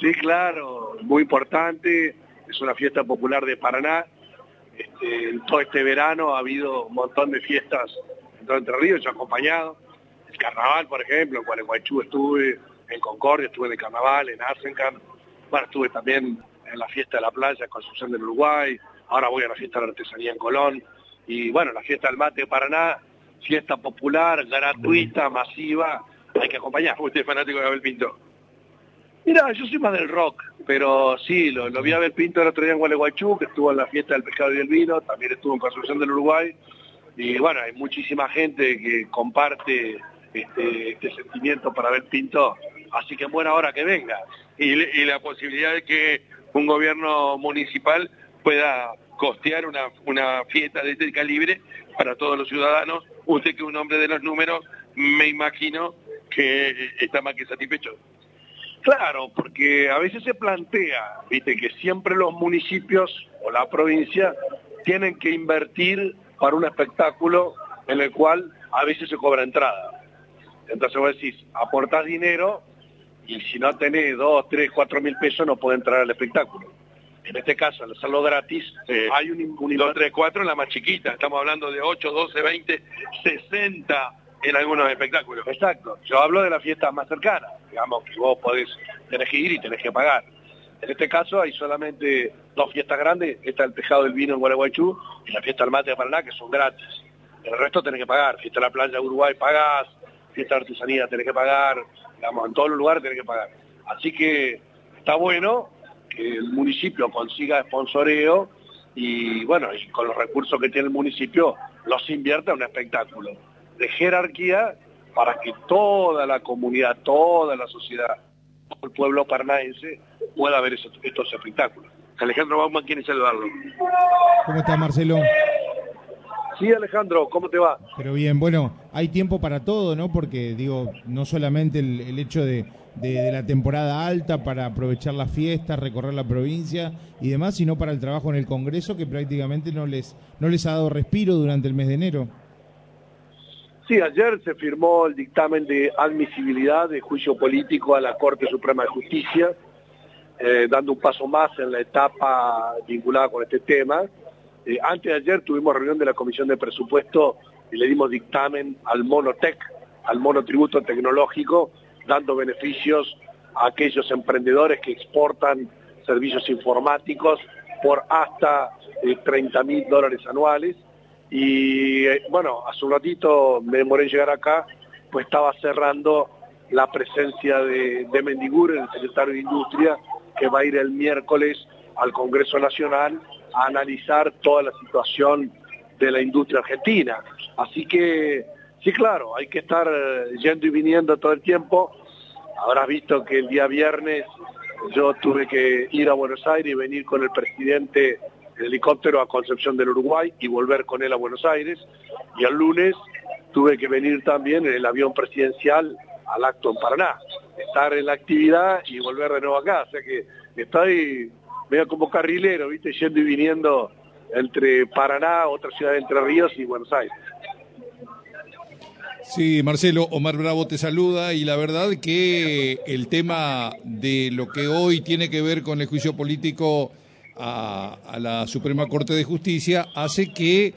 Sí, claro, muy importante. Es una fiesta popular de Paraná. Este, en todo este verano ha habido un montón de fiestas en todo Entre Ríos, yo he acompañado. El carnaval, por ejemplo, en Gualeguaychú estuve, en Concordia estuve en el carnaval, en Arsencan. Bueno, estuve también en la fiesta de la playa, Concepción del Uruguay. Ahora voy a la fiesta de la artesanía en Colón. Y bueno, la fiesta del mate de Paraná, fiesta popular, gratuita, masiva, hay que acompañar. ¿Usted es fanático de Abel Pinto? Mira, yo soy más del rock, pero sí, lo, vi a Abel Pinto el otro día en Gualeguaychú, que estuvo en la fiesta del pescado y el vino, también estuvo en Concepción del Uruguay, y bueno, hay muchísima gente que comparte este, este sentimiento para Abel Pinto, así que buena hora que venga. Y, la posibilidad de que un gobierno municipal pueda costear una fiesta de este calibre para todos los ciudadanos. Usted que es un hombre de los números, me imagino que está más que satisfecho. Claro, porque a veces se plantea, viste, que siempre los municipios o la provincia tienen que invertir para un espectáculo en el cual a veces se cobra entrada. Entonces vos decís, aportás dinero y si no tenés dos, tres, cuatro mil pesos no puede entrar al espectáculo. En este caso, al hacerlo gratis, hay un, un 2, 3, 4 en la más chiquita. Estamos hablando de 8, 12, 20, 60 en algunos espectáculos. Exacto. Yo hablo de la fiesta más cercana. Digamos que vos podés, tenés que ir y tenés que pagar. En este caso hay solamente dos fiestas grandes. Está el Tejado del Vino en Gualeguaychú y la fiesta del Mate de Paraná, que son gratis. El resto tenés que pagar. Fiesta de la Playa de Uruguay pagás, fiesta de artesanía tenés que pagar, digamos, en todos los lugares tenés que pagar. Así que está bueno que el municipio consiga sponsoreo y bueno, y con los recursos que tiene el municipio los invierta en un espectáculo de jerarquía para que toda la comunidad, toda la sociedad, todo el pueblo parnaense pueda ver estos, estos espectáculos. Alejandro Bauman quiere saludarlo. ¿Cómo está Marcelo? Sí, Alejandro, ¿cómo te va? Pero bien, bueno, hay tiempo para todo, ¿no? Porque digo, no solamente el hecho de, de, la temporada alta para aprovechar las fiestas, recorrer la provincia y demás, sino para el trabajo en el Congreso que prácticamente no les, no les ha dado respiro durante el mes de enero. Sí, ayer se firmó el dictamen de admisibilidad de juicio político a la Corte Suprema de Justicia, eh, dando un paso más en la etapa vinculada con este tema. Eh, antes de ayer tuvimos reunión de la Comisión de Presupuesto y le dimos dictamen al monotec, al monotributo tecnológico, dando beneficios a aquellos emprendedores que exportan servicios informáticos por hasta 30 eh, mil dólares anuales. Y bueno, hace un ratito me demoré en llegar acá, pues estaba cerrando la presencia de, de Mendigur, el secretario de Industria, que va a ir el miércoles al Congreso Nacional a analizar toda la situación de la industria argentina. Así que Sí, claro, hay que estar eh, yendo y viniendo todo el tiempo. Habrás visto que el día viernes yo tuve que ir a Buenos Aires y venir con el presidente en helicóptero a Concepción del Uruguay y volver con él a Buenos Aires. Y el lunes tuve que venir también en el avión presidencial al acto en Paraná, estar en la actividad y volver de nuevo acá. O sea que estoy medio como carrilero, ¿viste? Yendo y viniendo entre Paraná, otra ciudad de Entre Ríos y Buenos Aires. Sí, Marcelo, Omar Bravo te saluda y la verdad que el tema de lo que hoy tiene que ver con el juicio político a, la Suprema Corte de Justicia hace que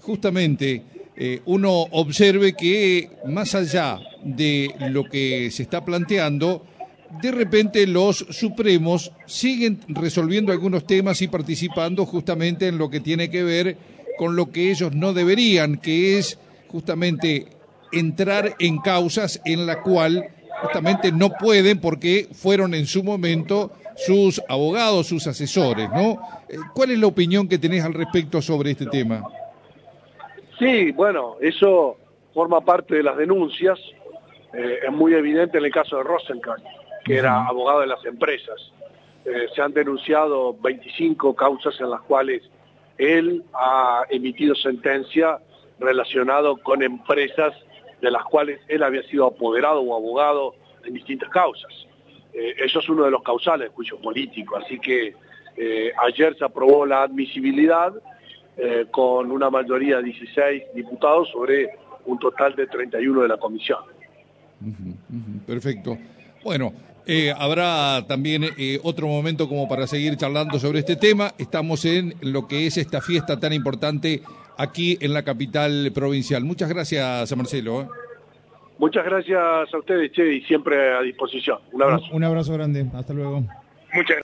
justamente eh, uno observe que más allá de lo que se está planteando, de repente los Supremos siguen resolviendo algunos temas y participando justamente en lo que tiene que ver con lo que ellos no deberían, que es justamente entrar en causas en la cual justamente no pueden porque fueron en su momento sus abogados, sus asesores, ¿no? Eh, ¿Cuál es la opinión que tenés al respecto sobre este tema? Sí, bueno, eso forma parte de las denuncias. Eh, es muy evidente en el caso de Rosenkrantz, que era abogado de las empresas. Eh, se han denunciado 25 causas en las cuales él ha emitido sentencia relacionado con empresas de las cuales él había sido apoderado o abogado en distintas causas. Eh, eso es uno de los causales juicio político, así que eh, ayer se aprobó la admisibilidad eh, con una mayoría de 16 diputados sobre un total de 31 de la comisión. Perfecto. Bueno, habrá también otro momento como para seguir charlando sobre este tema. Estamos en lo que es esta fiesta tan importante aquí en la capital provincial. Muchas gracias, Marcelo. Muchas gracias a ustedes, Che, y siempre a disposición. Un abrazo. Un, un abrazo grande. Hasta luego. Muchas gracias.